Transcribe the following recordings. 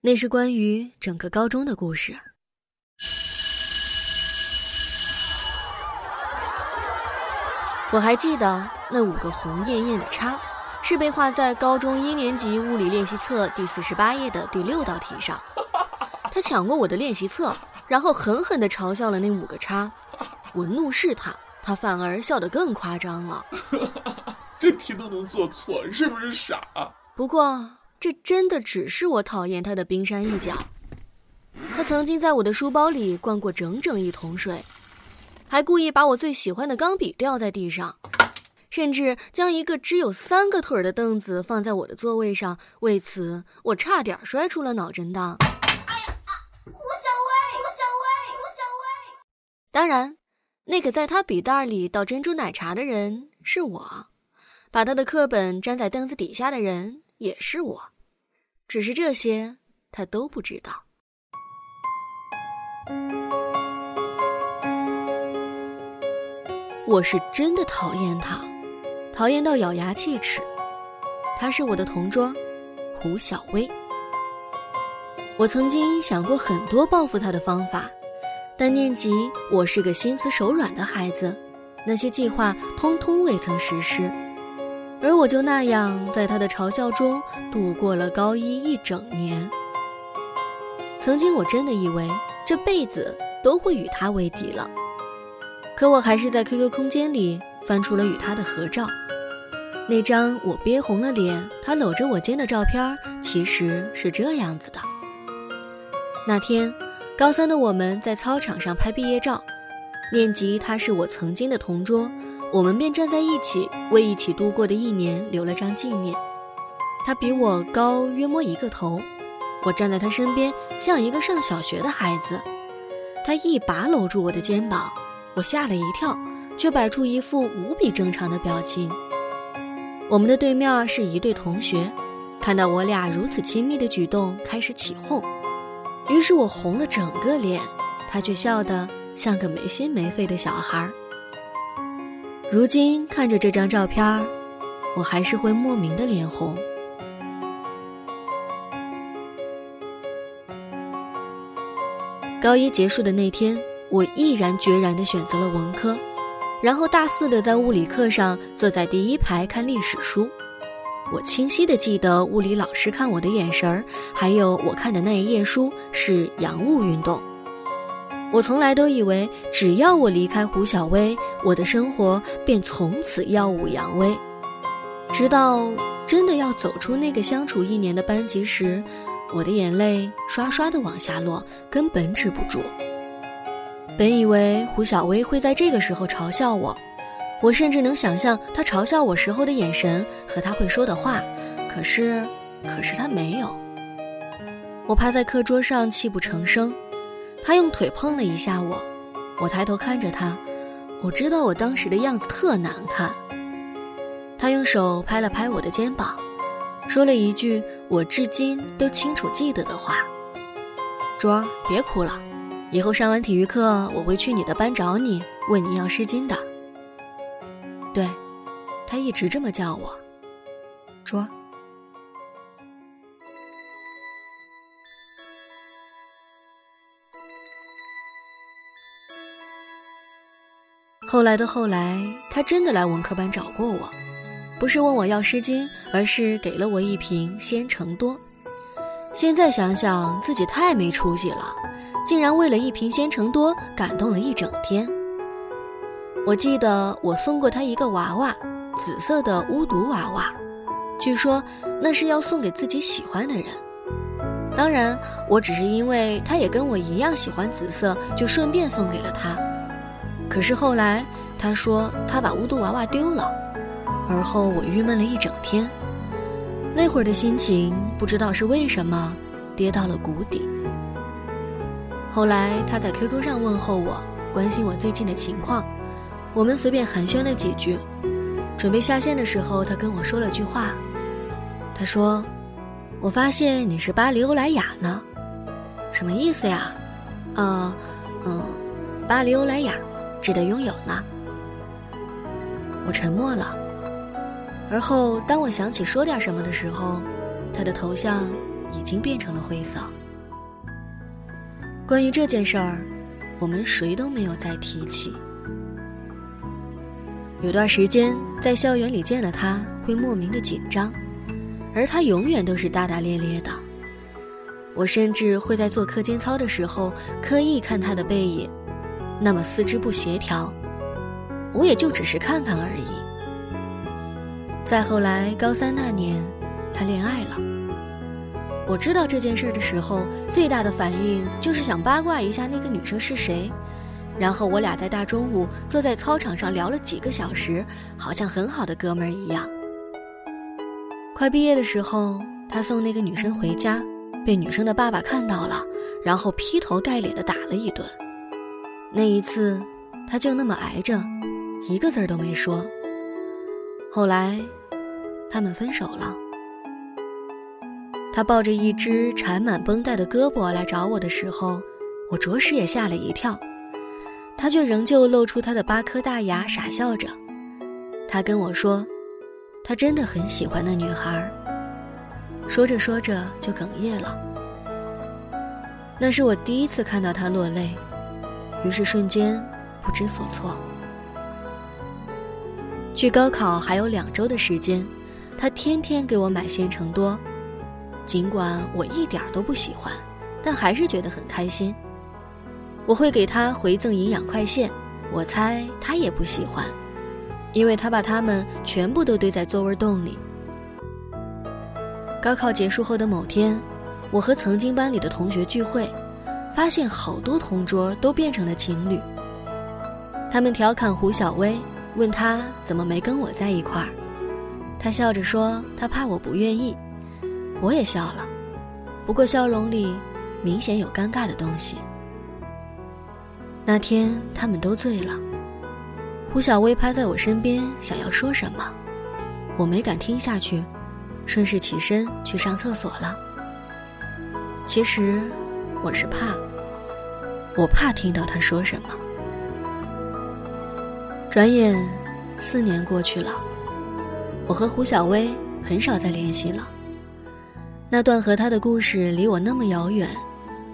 那是关于整个高中的故事。我还记得那五个红艳艳的叉，是被画在高中一年级物理练习册第四十八页的第六道题上。他抢过我的练习册，然后狠狠地嘲笑了那五个叉。我怒视他，他反而笑得更夸张了。这题都能做错，是不是傻？不过这真的只是我讨厌他的冰山一角。他曾经在我的书包里灌过整整一桶水。还故意把我最喜欢的钢笔掉在地上，甚至将一个只有三个腿的凳子放在我的座位上，为此我差点摔出了脑震荡。哎呀，胡小薇，胡小薇，胡小薇！当然，那个在他笔袋里倒珍珠奶茶的人是我，把他的课本粘在凳子底下的人也是我，只是这些他都不知道。我是真的讨厌他，讨厌到咬牙切齿。他是我的同桌，胡小薇。我曾经想过很多报复他的方法，但念及我是个心慈手软的孩子，那些计划通通未曾实施。而我就那样在他的嘲笑中度过了高一一整年。曾经我真的以为这辈子都会与他为敌了。可我还是在 QQ 空间里翻出了与他的合照，那张我憋红了脸，他搂着我肩的照片，其实是这样子的。那天，高三的我们在操场上拍毕业照，念及他是我曾经的同桌，我们便站在一起，为一起度过的一年留了张纪念。他比我高约摸一个头，我站在他身边，像一个上小学的孩子，他一把搂住我的肩膀。我吓了一跳，却摆出一副无比正常的表情。我们的对面是一对同学，看到我俩如此亲密的举动，开始起哄。于是我红了整个脸，他却笑得像个没心没肺的小孩。如今看着这张照片，我还是会莫名的脸红。高一结束的那天。我毅然决然地选择了文科，然后大四的在物理课上坐在第一排看历史书。我清晰地记得物理老师看我的眼神儿，还有我看的那一页书是洋务运动。我从来都以为，只要我离开胡小薇，我的生活便从此耀武扬威。直到真的要走出那个相处一年的班级时，我的眼泪刷刷地往下落，根本止不住。本以为胡小薇会在这个时候嘲笑我，我甚至能想象她嘲笑我时候的眼神和她会说的话，可是，可是她没有。我趴在课桌上泣不成声，他用腿碰了一下我，我抬头看着他，我知道我当时的样子特难看。他用手拍了拍我的肩膀，说了一句我至今都清楚记得的话：“卓儿，别哭了。”以后上完体育课，我会去你的班找你，问你要湿巾的。对，他一直这么叫我。卓儿。后来的后来，他真的来文科班找过我，不是问我要湿巾，而是给了我一瓶鲜橙多。现在想想，自己太没出息了。竟然为了一瓶鲜橙多感动了一整天。我记得我送过他一个娃娃，紫色的巫毒娃娃，据说那是要送给自己喜欢的人。当然，我只是因为他也跟我一样喜欢紫色，就顺便送给了他。可是后来他说他把巫毒娃娃丢了，而后我郁闷了一整天。那会儿的心情不知道是为什么跌到了谷底。后来他在 QQ 上问候我，关心我最近的情况，我们随便寒暄了几句。准备下线的时候，他跟我说了句话，他说：“我发现你是巴黎欧莱雅呢，什么意思呀？”“呃，嗯，巴黎欧莱雅，值得拥有呢。”我沉默了，而后当我想起说点什么的时候，他的头像已经变成了灰色。关于这件事儿，我们谁都没有再提起。有段时间在校园里见了他，会莫名的紧张，而他永远都是大大咧咧的。我甚至会在做课间操的时候刻意看他的背影，那么四肢不协调，我也就只是看看而已。再后来，高三那年，他恋爱了。我知道这件事的时候，最大的反应就是想八卦一下那个女生是谁。然后我俩在大中午坐在操场上聊了几个小时，好像很好的哥们儿一样。快毕业的时候，他送那个女生回家，被女生的爸爸看到了，然后劈头盖脸的打了一顿。那一次，他就那么挨着，一个字儿都没说。后来。他们分手了。他抱着一只缠满绷带的胳膊来找我的时候，我着实也吓了一跳。他却仍旧露出他的八颗大牙，傻笑着。他跟我说，他真的很喜欢那女孩。说着说着就哽咽了。那是我第一次看到他落泪，于是瞬间不知所措。距高考还有两周的时间。他天天给我买鲜橙多，尽管我一点都不喜欢，但还是觉得很开心。我会给他回赠营养快线，我猜他也不喜欢，因为他把它们全部都堆在座位洞里。高考结束后的某天，我和曾经班里的同学聚会，发现好多同桌都变成了情侣。他们调侃胡小薇，问他怎么没跟我在一块儿。他笑着说：“他怕我不愿意。”我也笑了，不过笑容里明显有尴尬的东西。那天他们都醉了，胡小薇趴在我身边，想要说什么，我没敢听下去，顺势起身去上厕所了。其实我是怕，我怕听到他说什么。转眼四年过去了。我和胡小薇很少再联系了。那段和他的故事离我那么遥远，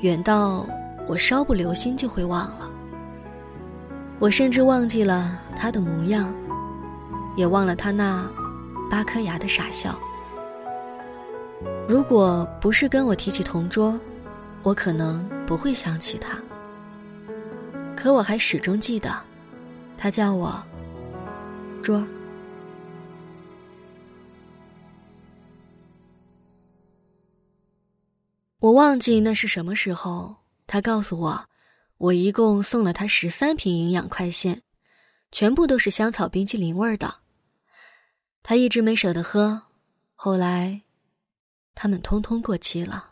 远到我稍不留心就会忘了。我甚至忘记了他的模样，也忘了他那八颗牙的傻笑。如果不是跟我提起同桌，我可能不会想起他。可我还始终记得，他叫我桌。我忘记那是什么时候，他告诉我，我一共送了他十三瓶营养快线，全部都是香草冰淇淋味儿的。他一直没舍得喝，后来，他们通通过期了。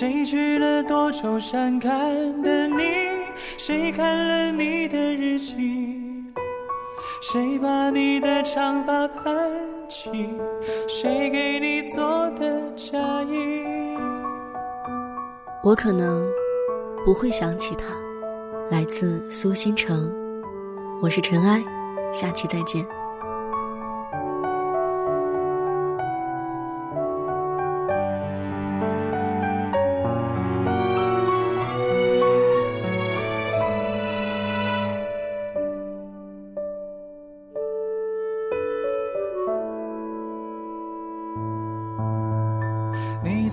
谁去了多愁善感的你？谁看了你的日记？谁把你的长发盘起？谁给你做的嫁衣？我可能不会想起他。来自苏新城，我是尘埃，下期再见。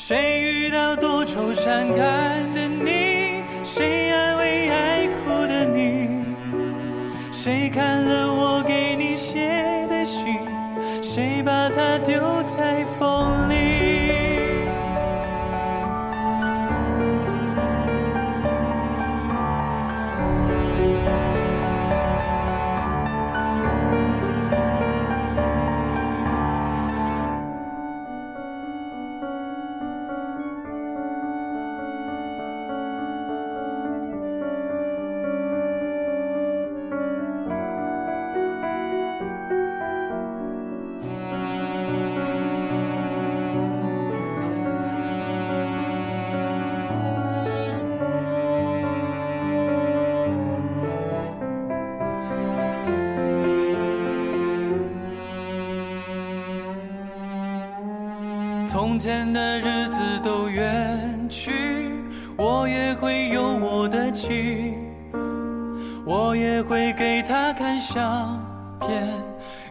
谁遇到多愁善感的你？谁安慰爱哭的你？谁看了我从前的日子都远去，我也会有我的妻，我也会给她看相片，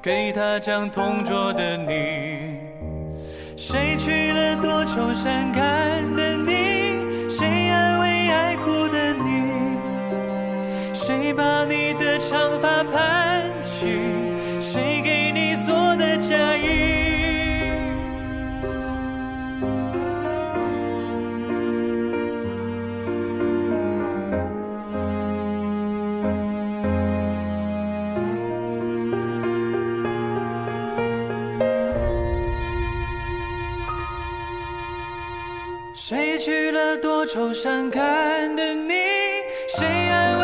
给她讲同桌的你。谁娶了多愁善感的你？谁安慰爱哭的你？谁把你的长发盘起？谁娶了多愁善感的你？谁安？